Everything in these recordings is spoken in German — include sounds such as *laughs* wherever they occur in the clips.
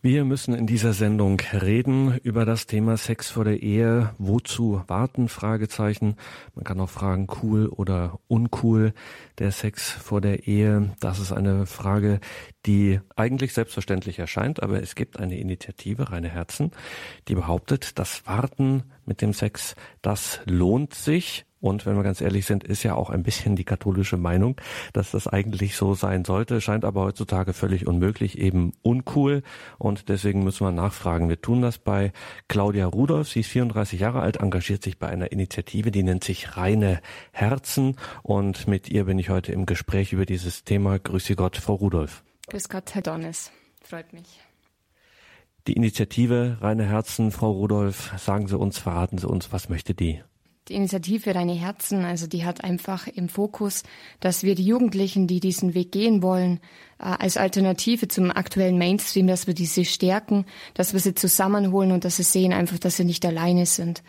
Wir müssen in dieser Sendung reden über das Thema Sex vor der Ehe. Wozu warten? Fragezeichen. Man kann auch fragen, cool oder uncool. Der Sex vor der Ehe, das ist eine Frage, die eigentlich selbstverständlich erscheint, aber es gibt eine Initiative, Reine Herzen, die behauptet, das Warten mit dem Sex, das lohnt sich. Und wenn wir ganz ehrlich sind, ist ja auch ein bisschen die katholische Meinung, dass das eigentlich so sein sollte, scheint aber heutzutage völlig unmöglich, eben uncool. Und deswegen müssen wir nachfragen. Wir tun das bei Claudia Rudolph. Sie ist 34 Jahre alt, engagiert sich bei einer Initiative, die nennt sich Reine Herzen. Und mit ihr bin ich heute im Gespräch über dieses Thema. Grüße Gott, Frau Rudolph. Grüß Gott, Herr Donnes. Freut mich. Die Initiative Reine Herzen, Frau Rudolph, sagen Sie uns, verraten Sie uns, was möchte die? Die Initiative Reine Herzen, also die hat einfach im Fokus, dass wir die Jugendlichen, die diesen Weg gehen wollen, äh, als Alternative zum aktuellen Mainstream, dass wir diese stärken, dass wir sie zusammenholen und dass sie sehen einfach, dass sie nicht alleine sind.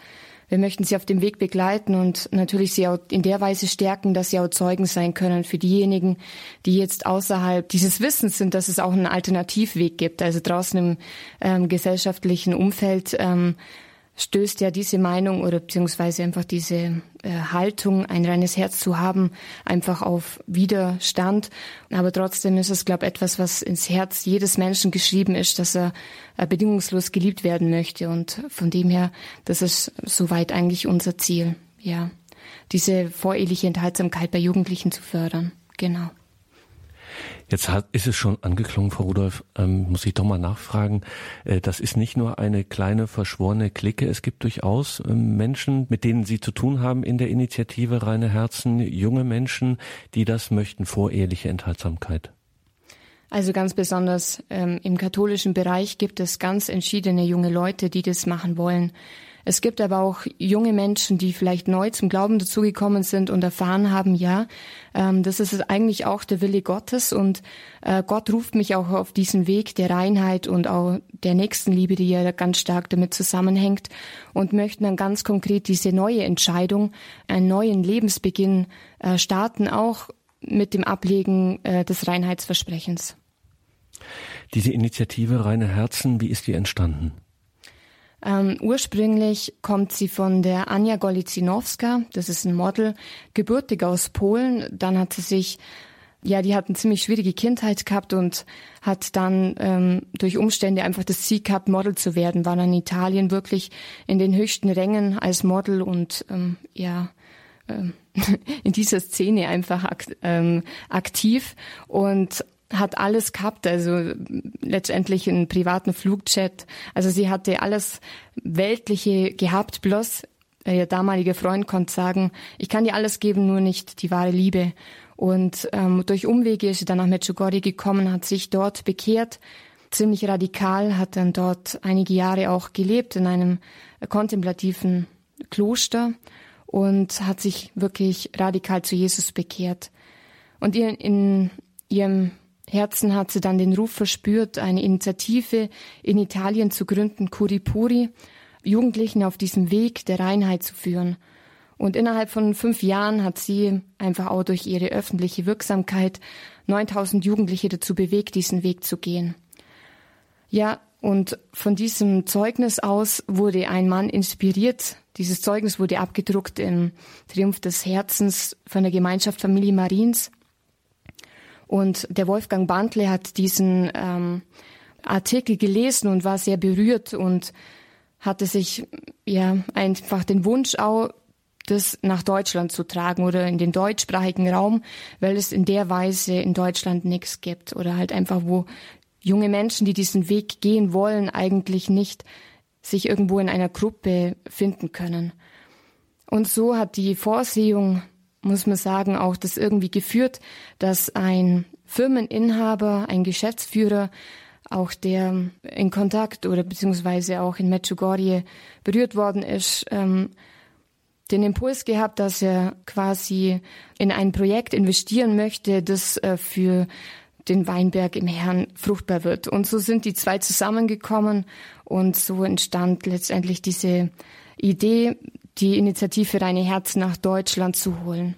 Wir möchten sie auf dem Weg begleiten und natürlich sie auch in der Weise stärken, dass sie auch Zeugen sein können für diejenigen, die jetzt außerhalb dieses Wissens sind, dass es auch einen Alternativweg gibt. Also draußen im ähm, gesellschaftlichen Umfeld ähm, stößt ja diese Meinung oder beziehungsweise einfach diese äh, Haltung, ein reines Herz zu haben, einfach auf Widerstand. Aber trotzdem ist es, glaube ich, etwas, was ins Herz jedes Menschen geschrieben ist, dass er äh, bedingungslos geliebt werden möchte. Und von dem her, das ist soweit eigentlich unser Ziel, ja. Diese voreheliche Enthaltsamkeit bei Jugendlichen zu fördern. Genau. Jetzt hat, ist es schon angeklungen, Frau Rudolph, ähm, muss ich doch mal nachfragen. Äh, das ist nicht nur eine kleine verschworene Clique. Es gibt durchaus äh, Menschen, mit denen Sie zu tun haben in der Initiative Reine Herzen, junge Menschen, die das möchten, voreheliche Enthaltsamkeit. Also ganz besonders ähm, im katholischen Bereich gibt es ganz entschiedene junge Leute, die das machen wollen. Es gibt aber auch junge Menschen, die vielleicht neu zum Glauben dazugekommen sind und erfahren haben, ja, ähm, das ist eigentlich auch der Wille Gottes und äh, Gott ruft mich auch auf diesen Weg der Reinheit und auch der Nächstenliebe, die ja ganz stark damit zusammenhängt und möchten dann ganz konkret diese neue Entscheidung, einen neuen Lebensbeginn äh, starten, auch mit dem Ablegen äh, des Reinheitsversprechens. Diese Initiative Reine Herzen, wie ist die entstanden? Ähm, ursprünglich kommt sie von der Anja Golicinowska, das ist ein Model, gebürtig aus Polen. Dann hat sie sich, ja, die hat eine ziemlich schwierige Kindheit gehabt und hat dann ähm, durch Umstände einfach das Ziel gehabt, Model zu werden, war dann in Italien wirklich in den höchsten Rängen als Model und ähm, ja, ähm, *laughs* in dieser Szene einfach ähm, aktiv. Und hat alles gehabt, also letztendlich einen privaten Flugchat. Also sie hatte alles Weltliche gehabt, bloß äh, ihr damaliger Freund konnte sagen, ich kann dir alles geben, nur nicht die wahre Liebe. Und ähm, durch Umwege ist sie dann nach Medjugorje gekommen, hat sich dort bekehrt, ziemlich radikal, hat dann dort einige Jahre auch gelebt in einem kontemplativen Kloster und hat sich wirklich radikal zu Jesus bekehrt. Und in, in ihrem Herzen hat sie dann den Ruf verspürt, eine Initiative in Italien zu gründen, Curipuri, Jugendlichen auf diesem Weg der Reinheit zu führen. Und innerhalb von fünf Jahren hat sie einfach auch durch ihre öffentliche Wirksamkeit 9000 Jugendliche dazu bewegt, diesen Weg zu gehen. Ja, und von diesem Zeugnis aus wurde ein Mann inspiriert. Dieses Zeugnis wurde abgedruckt im Triumph des Herzens von der Gemeinschaft Familie Mariens. Und der Wolfgang Bantle hat diesen ähm, Artikel gelesen und war sehr berührt und hatte sich ja einfach den Wunsch auch, das nach Deutschland zu tragen oder in den deutschsprachigen Raum, weil es in der Weise in Deutschland nichts gibt oder halt einfach, wo junge Menschen, die diesen Weg gehen wollen, eigentlich nicht sich irgendwo in einer Gruppe finden können. Und so hat die Vorsehung muss man sagen, auch das irgendwie geführt, dass ein Firmeninhaber, ein Geschäftsführer, auch der in Kontakt oder beziehungsweise auch in Medjugorje berührt worden ist, ähm, den Impuls gehabt, dass er quasi in ein Projekt investieren möchte, das äh, für den Weinberg im Herrn fruchtbar wird. Und so sind die zwei zusammengekommen und so entstand letztendlich diese Idee, die Initiative Reine Herz nach Deutschland zu holen.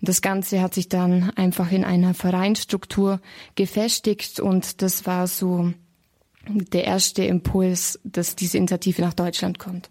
Und das Ganze hat sich dann einfach in einer Vereinsstruktur gefestigt und das war so der erste Impuls, dass diese Initiative nach Deutschland kommt.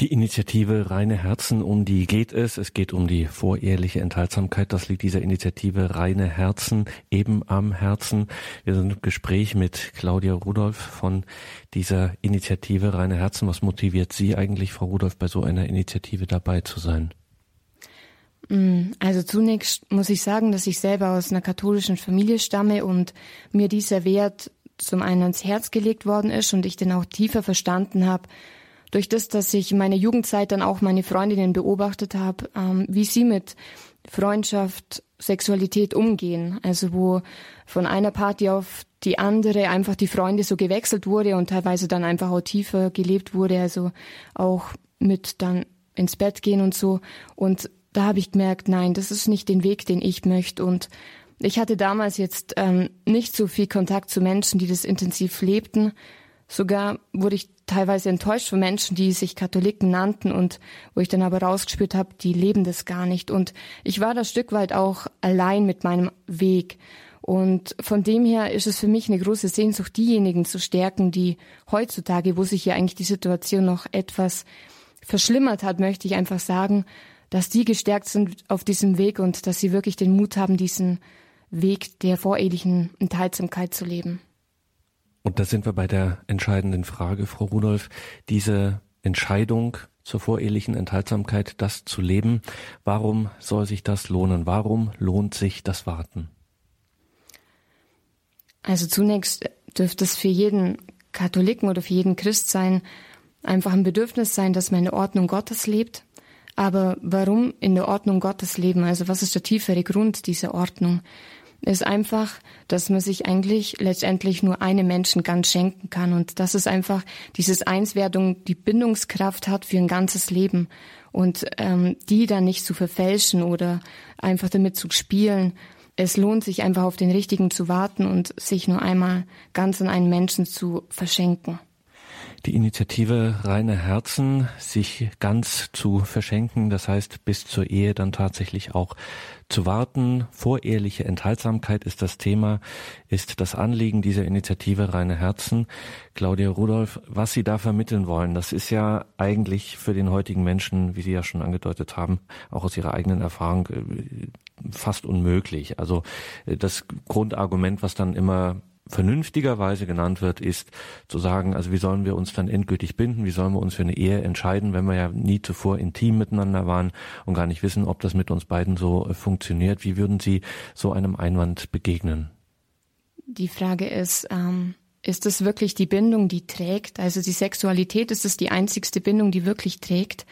Die Initiative Reine Herzen, um die geht es. Es geht um die voreheliche Enthaltsamkeit. Das liegt dieser Initiative Reine Herzen eben am Herzen. Wir sind im Gespräch mit Claudia Rudolph von dieser Initiative Reine Herzen. Was motiviert Sie eigentlich, Frau Rudolph, bei so einer Initiative dabei zu sein? Mm, also zunächst muss ich sagen, dass ich selber aus einer katholischen Familie stamme und mir dieser Wert zum einen ans Herz gelegt worden ist und ich den auch tiefer verstanden habe, durch das, dass ich meine Jugendzeit dann auch meine Freundinnen beobachtet habe, ähm, wie sie mit Freundschaft, Sexualität umgehen. Also wo von einer Party auf die andere einfach die Freunde so gewechselt wurde und teilweise dann einfach auch tiefer gelebt wurde, also auch mit dann ins Bett gehen und so. Und da habe ich gemerkt, nein, das ist nicht den Weg, den ich möchte. Und ich hatte damals jetzt ähm, nicht so viel Kontakt zu Menschen, die das intensiv lebten. Sogar wurde ich teilweise enttäuscht von Menschen, die sich Katholiken nannten und wo ich dann aber rausgespürt habe, die leben das gar nicht. Und ich war da Stück weit auch allein mit meinem Weg. Und von dem her ist es für mich eine große Sehnsucht, diejenigen zu stärken, die heutzutage, wo sich ja eigentlich die Situation noch etwas verschlimmert hat, möchte ich einfach sagen, dass die gestärkt sind auf diesem Weg und dass sie wirklich den Mut haben, diesen Weg der vorehelichen Enthaltsamkeit zu leben. Und da sind wir bei der entscheidenden Frage, Frau Rudolph. Diese Entscheidung zur vorehelichen Enthaltsamkeit, das zu leben, warum soll sich das lohnen? Warum lohnt sich das Warten? Also zunächst dürfte es für jeden Katholiken oder für jeden Christ sein, einfach ein Bedürfnis sein, dass man in der Ordnung Gottes lebt. Aber warum in der Ordnung Gottes leben? Also was ist der tiefere Grund dieser Ordnung? Ist einfach, dass man sich eigentlich letztendlich nur einem Menschen ganz schenken kann und dass es einfach dieses Einswertung, die Bindungskraft hat für ein ganzes Leben und ähm, die dann nicht zu verfälschen oder einfach damit zu spielen. Es lohnt sich einfach auf den Richtigen zu warten und sich nur einmal ganz an einen Menschen zu verschenken die Initiative Reine Herzen, sich ganz zu verschenken, das heißt bis zur Ehe dann tatsächlich auch zu warten. Voreheliche Enthaltsamkeit ist das Thema, ist das Anliegen dieser Initiative Reine Herzen. Claudia Rudolph, was Sie da vermitteln wollen, das ist ja eigentlich für den heutigen Menschen, wie Sie ja schon angedeutet haben, auch aus Ihrer eigenen Erfahrung äh, fast unmöglich. Also äh, das Grundargument, was dann immer vernünftigerweise genannt wird, ist zu sagen, also wie sollen wir uns dann endgültig binden, wie sollen wir uns für eine Ehe entscheiden, wenn wir ja nie zuvor intim miteinander waren und gar nicht wissen, ob das mit uns beiden so äh, funktioniert. Wie würden Sie so einem Einwand begegnen? Die Frage ist, ähm, ist es wirklich die Bindung, die trägt? Also die Sexualität, ist es die einzigste Bindung, die wirklich trägt?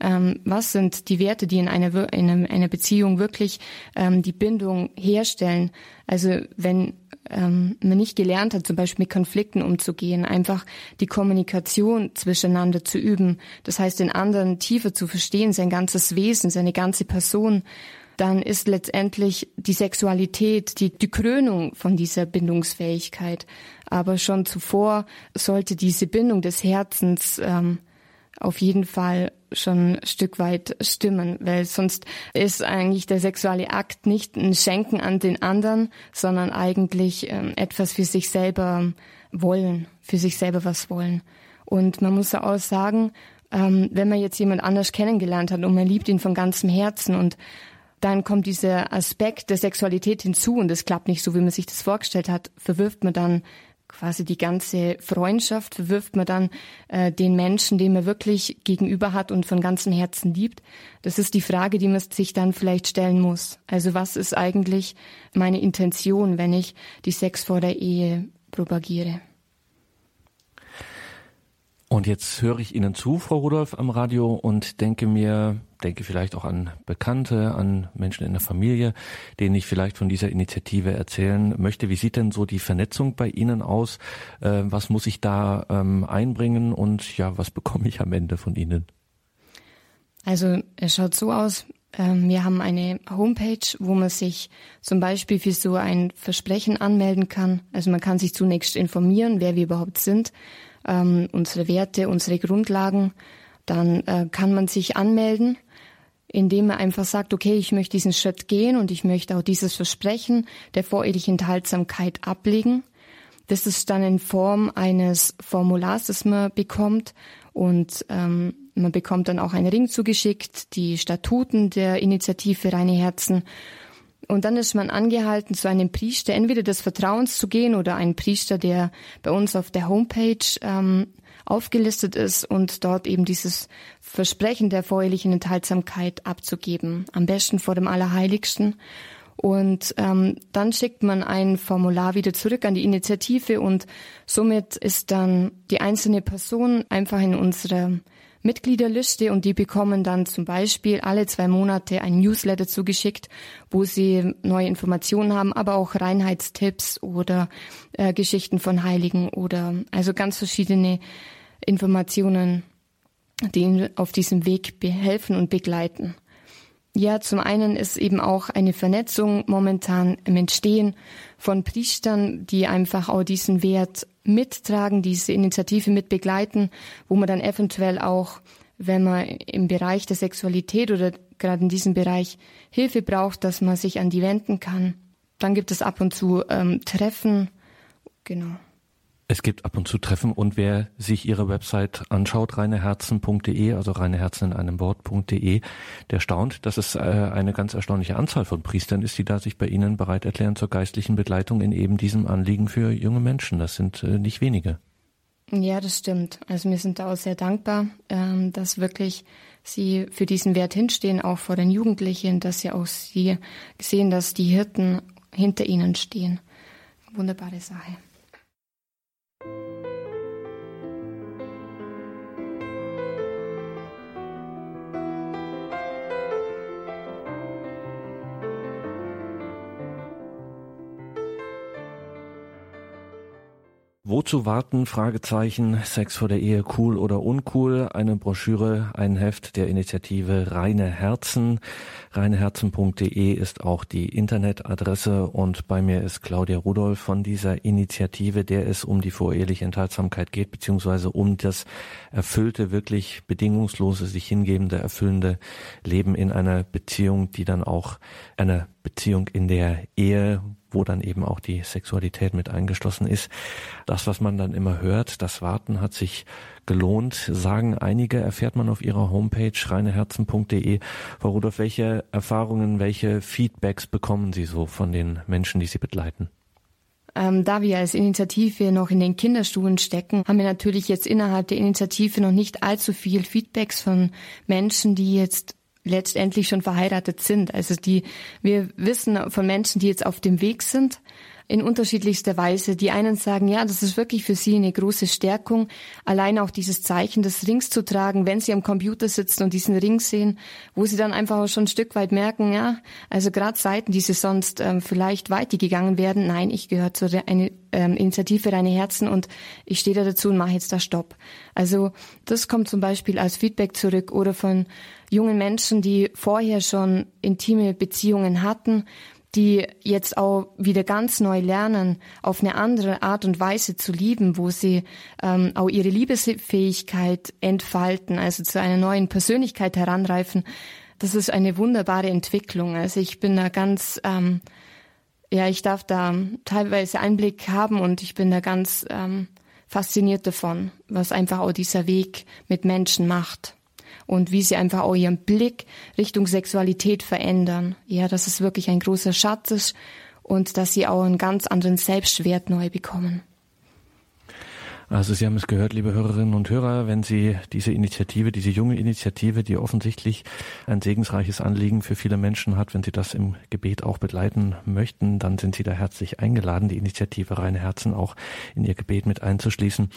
Ähm, was sind die Werte, die in einer, in einer Beziehung wirklich ähm, die Bindung herstellen? Also wenn ähm, man nicht gelernt hat, zum Beispiel mit Konflikten umzugehen, einfach die Kommunikation zwischeneinander zu üben, das heißt den anderen tiefer zu verstehen, sein ganzes Wesen, seine ganze Person, dann ist letztendlich die Sexualität die, die Krönung von dieser Bindungsfähigkeit. Aber schon zuvor sollte diese Bindung des Herzens ähm, auf jeden Fall schon ein Stück weit stimmen, weil sonst ist eigentlich der sexuelle Akt nicht ein Schenken an den anderen, sondern eigentlich ähm, etwas für sich selber wollen, für sich selber was wollen. Und man muss auch sagen, ähm, wenn man jetzt jemand anders kennengelernt hat und man liebt ihn von ganzem Herzen und dann kommt dieser Aspekt der Sexualität hinzu und es klappt nicht so, wie man sich das vorgestellt hat, verwirft man dann quasi die ganze Freundschaft verwirft man dann äh, den Menschen, den man wirklich gegenüber hat und von ganzem Herzen liebt. Das ist die Frage, die man sich dann vielleicht stellen muss. Also was ist eigentlich meine Intention, wenn ich die Sex vor der Ehe propagiere? Und jetzt höre ich Ihnen zu, Frau Rudolph, am Radio und denke mir, denke vielleicht auch an Bekannte, an Menschen in der Familie, denen ich vielleicht von dieser Initiative erzählen möchte. Wie sieht denn so die Vernetzung bei Ihnen aus? Äh, was muss ich da ähm, einbringen und ja, was *laughs* bekomme ich am Ende von Ihnen? Also es schaut so aus, Ähm, wir haben eine Homepage, wo man sich zum Beispiel für so ein Versprechen anmelden kann. Also man kann sich zunächst informieren, wer wir überhaupt sind, ähm, unsere Werte, unsere Grundlagen. Dann äh, kann man sich anmelden, indem man einfach sagt, okay, ich möchte diesen Schritt gehen und ich möchte auch dieses Versprechen der vorehelichen Enthaltsamkeit ablegen. Das ist dann in Form eines Formulars, das man bekommt und ähm, man bekommt dann auch einen Ring zugeschickt, die Statuten der Initiative Reine Herzen. Und dann ist man angehalten, zu einem Priester entweder des Vertrauens zu gehen oder einen Priester, der bei uns auf der Homepage ähm, aufgelistet ist und dort eben dieses Versprechen der vorherlichen Enthaltsamkeit abzugeben. Am besten vor dem Allerheiligsten. Und ähm, dann schickt man ein Formular wieder zurück an die Initiative und somit ist dann die einzelne Person einfach in unserer Mitgliederliste und die bekommen dann zum Beispiel alle zwei Monate ein Newsletter zugeschickt, wo sie neue Informationen haben, aber auch Reinheitstipps oder äh, Geschichten von Heiligen oder also ganz verschiedene Informationen, die ihnen auf diesem Weg behelfen und begleiten. Ja, zum einen ist eben auch eine Vernetzung momentan im Entstehen von Priestern, die einfach auch diesen Wert mittragen, diese Initiative mit begleiten, wo man dann eventuell auch, wenn man im Bereich der Sexualität oder gerade in diesem Bereich Hilfe braucht, dass man sich an die wenden kann. Dann gibt es ab und zu ähm, Treffen. Genau. Es gibt ab und zu Treffen und wer sich Ihre Website anschaut, reineherzen.de, also reineherzen in einem Wort.de, der staunt, dass es äh, eine ganz erstaunliche Anzahl von Priestern ist, die da sich bei Ihnen bereit erklären zur geistlichen Begleitung in eben diesem Anliegen für junge Menschen. Das sind äh, nicht wenige. Ja, das stimmt. Also wir sind da auch sehr dankbar, ähm, dass wirklich Sie für diesen Wert hinstehen, auch vor den Jugendlichen, dass Sie auch Sie sehen, dass die Hirten hinter Ihnen stehen. Wunderbare Sache. Thank you. Wozu warten? Fragezeichen. Sex vor der Ehe, cool oder uncool? Eine Broschüre, ein Heft der Initiative Reine Herzen. Reineherzen.de ist auch die Internetadresse und bei mir ist Claudia Rudolph von dieser Initiative, der es um die voreheliche Enthaltsamkeit geht, beziehungsweise um das erfüllte, wirklich bedingungslose, sich hingebende, erfüllende Leben in einer Beziehung, die dann auch eine Beziehung in der Ehe, wo dann eben auch die Sexualität mit eingeschlossen ist. Das, was man dann immer hört, das Warten hat sich gelohnt, sagen einige, erfährt man auf ihrer Homepage reineherzen.de. Frau Rudolph, welche Erfahrungen, welche Feedbacks bekommen Sie so von den Menschen, die Sie begleiten? Ähm, da wir als Initiative noch in den Kinderstuhlen stecken, haben wir natürlich jetzt innerhalb der Initiative noch nicht allzu viel Feedbacks von Menschen, die jetzt letztendlich schon verheiratet sind. Also die, wir wissen von Menschen, die jetzt auf dem Weg sind, in unterschiedlichster Weise. Die einen sagen, ja, das ist wirklich für sie eine große Stärkung, allein auch dieses Zeichen des Rings zu tragen, wenn sie am Computer sitzen und diesen Ring sehen, wo sie dann einfach auch schon ein Stück weit merken, ja, also gerade Seiten, die sie sonst ähm, vielleicht weitergegangen werden, nein, ich gehöre zu der eine, ähm, Initiative Reine Herzen und ich stehe da dazu und mache jetzt da Stopp. Also das kommt zum Beispiel als Feedback zurück oder von jungen Menschen, die vorher schon intime Beziehungen hatten, die jetzt auch wieder ganz neu lernen, auf eine andere Art und Weise zu lieben, wo sie ähm, auch ihre Liebesfähigkeit entfalten, also zu einer neuen Persönlichkeit heranreifen. Das ist eine wunderbare Entwicklung. Also ich bin da ganz, ähm, ja, ich darf da teilweise Einblick haben und ich bin da ganz ähm, fasziniert davon, was einfach auch dieser Weg mit Menschen macht und wie sie einfach auch ihren Blick Richtung Sexualität verändern. Ja, dass es wirklich ein großer Schatz ist und dass sie auch einen ganz anderen Selbstwert neu bekommen. Also Sie haben es gehört, liebe Hörerinnen und Hörer, wenn Sie diese Initiative, diese junge Initiative, die offensichtlich ein segensreiches Anliegen für viele Menschen hat, wenn Sie das im Gebet auch begleiten möchten, dann sind Sie da herzlich eingeladen, die Initiative Reine Herzen auch in Ihr Gebet mit einzuschließen.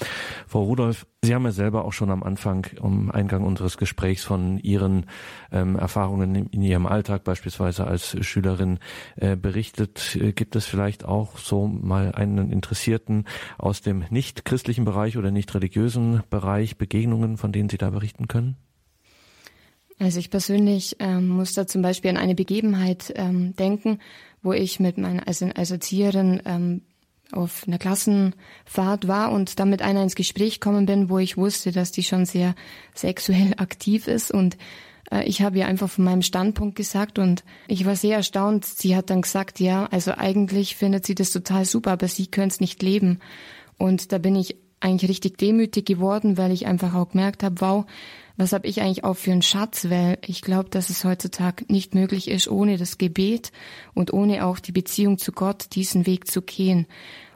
Frau Rudolph, Sie haben ja selber auch schon am Anfang, um Eingang unseres Gesprächs von Ihren ähm, Erfahrungen in, in, Ihrem Alltag beispielsweise als Schülerin äh, berichtet. Äh, gibt es vielleicht auch so mal einen Interessierten aus dem nicht christlichen Bereich oder nicht religiösen Bereich Begegnungen, von denen Sie da berichten können? Also ich persönlich ähm, muss da zum Beispiel an eine Begebenheit ähm, denken, wo ich mit meiner also als Erzieherin ähm, auf einer Klassenfahrt war und dann mit einer ins Gespräch kommen bin, wo ich wusste, dass die schon sehr sexuell *laughs* aktiv ist und äh, ich habe ihr einfach von meinem Standpunkt gesagt und ich war sehr erstaunt. Sie hat dann gesagt, ja, also eigentlich findet sie das total super, aber sie könnte es nicht leben. Und da bin ich eigentlich richtig demütig geworden, weil ich einfach auch gemerkt habe, wow, was habe ich eigentlich auch für einen Schatz, weil ich glaube, dass es heutzutage nicht möglich ist, ohne das Gebet und ohne auch die Beziehung zu Gott diesen Weg zu gehen.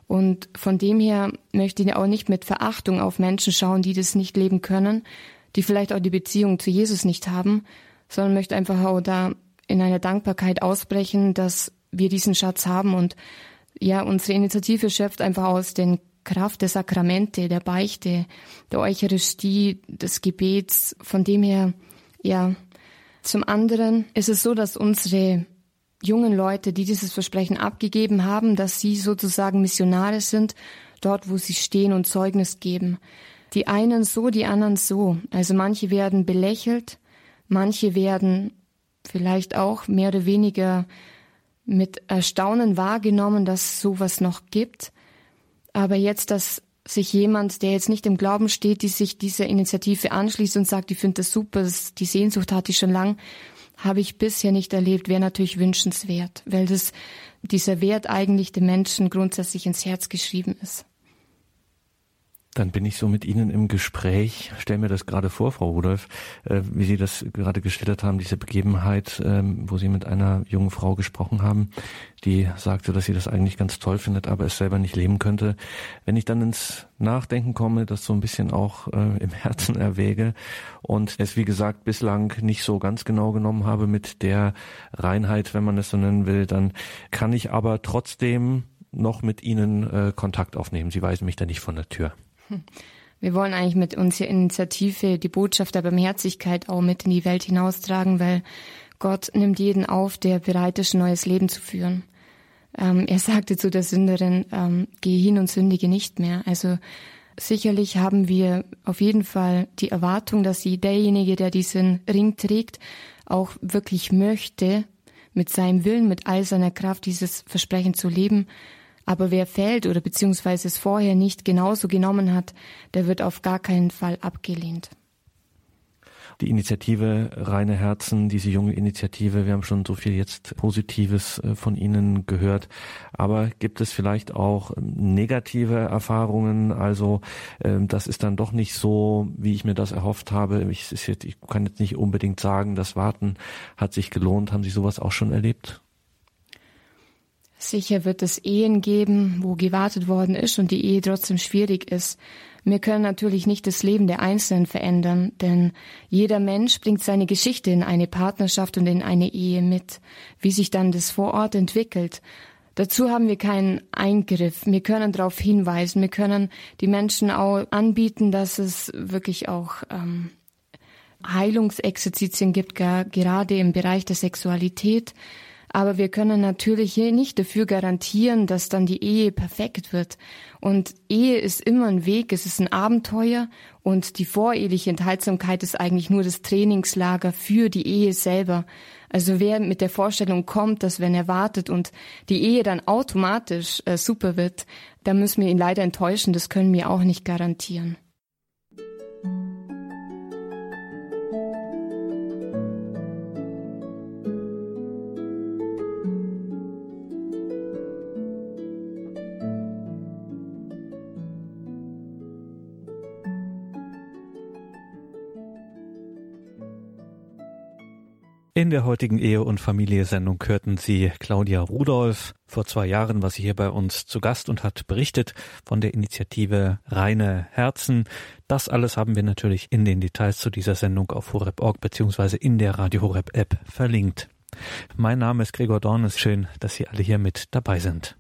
Und von dem her möchte ich auch nicht mit Verachtung auf Menschen schauen, die das nicht leben können, die vielleicht auch die Beziehung zu Jesus nicht haben, sondern möchte einfach auch da in einer Dankbarkeit ausbrechen, dass wir diesen Schatz haben und ja, unsere Initiative schöpft einfach aus den Kraft der Sakramente, der Beichte, der Eucharistie, des Gebets. Von dem her, ja. Zum anderen ist es so, dass unsere jungen Leute, die dieses Versprechen abgegeben haben, dass sie sozusagen Missionare sind, dort, wo sie stehen und Zeugnis geben. Die einen so, die anderen so. Also manche werden belächelt, manche werden vielleicht auch mehr oder weniger mit Erstaunen wahrgenommen, dass sowas noch gibt. Aber jetzt, dass sich jemand, der jetzt nicht im Glauben steht, die sich dieser Initiative anschließt und sagt, ich finde das super, die Sehnsucht hatte ich schon lang, habe ich bisher nicht erlebt, wäre natürlich wünschenswert, weil das dieser Wert eigentlich dem Menschen grundsätzlich ins Herz geschrieben ist. Dann bin ich so mit Ihnen im Gespräch. Stell mir das gerade vor, Frau Rudolph, äh, wie Sie das gerade geschildert haben, diese Begebenheit, ähm, wo Sie mit einer jungen Frau gesprochen haben, die sagte, dass sie das eigentlich ganz toll findet, aber es selber nicht leben könnte. Wenn ich dann ins Nachdenken komme, das so ein bisschen auch äh, im *laughs* Herzen erwäge und es, wie gesagt, bislang nicht so ganz genau genommen habe mit der Reinheit, wenn man es so nennen will, dann kann ich aber trotzdem noch mit Ihnen äh, Kontakt aufnehmen. Sie weisen mich da nicht von der Tür. *laughs* Wir wollen eigentlich mit unserer Initiative die Botschaft der Barmherzigkeit auch mit in die Welt hinaustragen, weil Gott nimmt jeden auf, der bereit ist, ein neues Leben zu führen. Ähm, er sagte zu der Sünderin, ähm, geh hin und sündige nicht mehr. Also sicherlich haben wir auf jeden Fall die Erwartung, dass sie derjenige, der diesen Ring trägt, auch wirklich möchte, mit seinem Willen, mit all seiner Kraft dieses Versprechen zu leben aber wer fällt oder beziehungsweise es vorher nicht genauso genommen hat, der wird auf gar keinen Fall abgelehnt. Die Initiative Reine Herzen, diese junge Initiative, wir haben schon so viel jetzt Positives äh, von Ihnen gehört. Aber gibt es vielleicht auch ähm, negative Erfahrungen? Also ähm, das ist dann doch nicht so, wie ich mir das erhofft habe. Ich, jetzt, ich kann jetzt nicht unbedingt sagen, das Warten hat sich gelohnt. Haben Sie sowas auch schon erlebt? Sicher wird es Ehen geben, wo gewartet worden ist und die Ehe trotzdem schwierig ist. Wir können natürlich nicht das Leben der Einzelnen verändern, denn jeder Mensch bringt seine Geschichte in eine Partnerschaft und in eine Ehe mit, wie sich dann das vor Ort entwickelt. Dazu haben wir keinen Eingriff. Wir können darauf hinweisen. Wir können die Menschen auch anbieten, dass es wirklich auch ähm, Heilungsexerzitien gibt, gerade im Bereich der Sexualität. Aber wir können natürlich hier nicht dafür garantieren, dass dann die Ehe perfekt wird. Und Ehe ist immer ein Weg, es ist ein Abenteuer und die voreheliche Enthaltsamkeit ist eigentlich nur das Trainingslager für die Ehe selber. Also wer mit der Vorstellung kommt, dass wenn er wartet und die Ehe dann automatisch äh, super wird, da müssen wir ihn leider enttäuschen, das können wir auch nicht garantieren. In der heutigen Ehe- und Familie-Sendung hörten Sie Claudia Rudolph. Vor zwei Jahren war sie hier bei uns zu Gast und hat berichtet von der Initiative Reine Herzen. Das alles haben wir natürlich in den Details zu dieser Sendung auf horeb.org bzw. in der Radio Horeb App verlinkt. Mein Name ist Gregor Dornes. Schön, dass Sie alle hier mit dabei sind.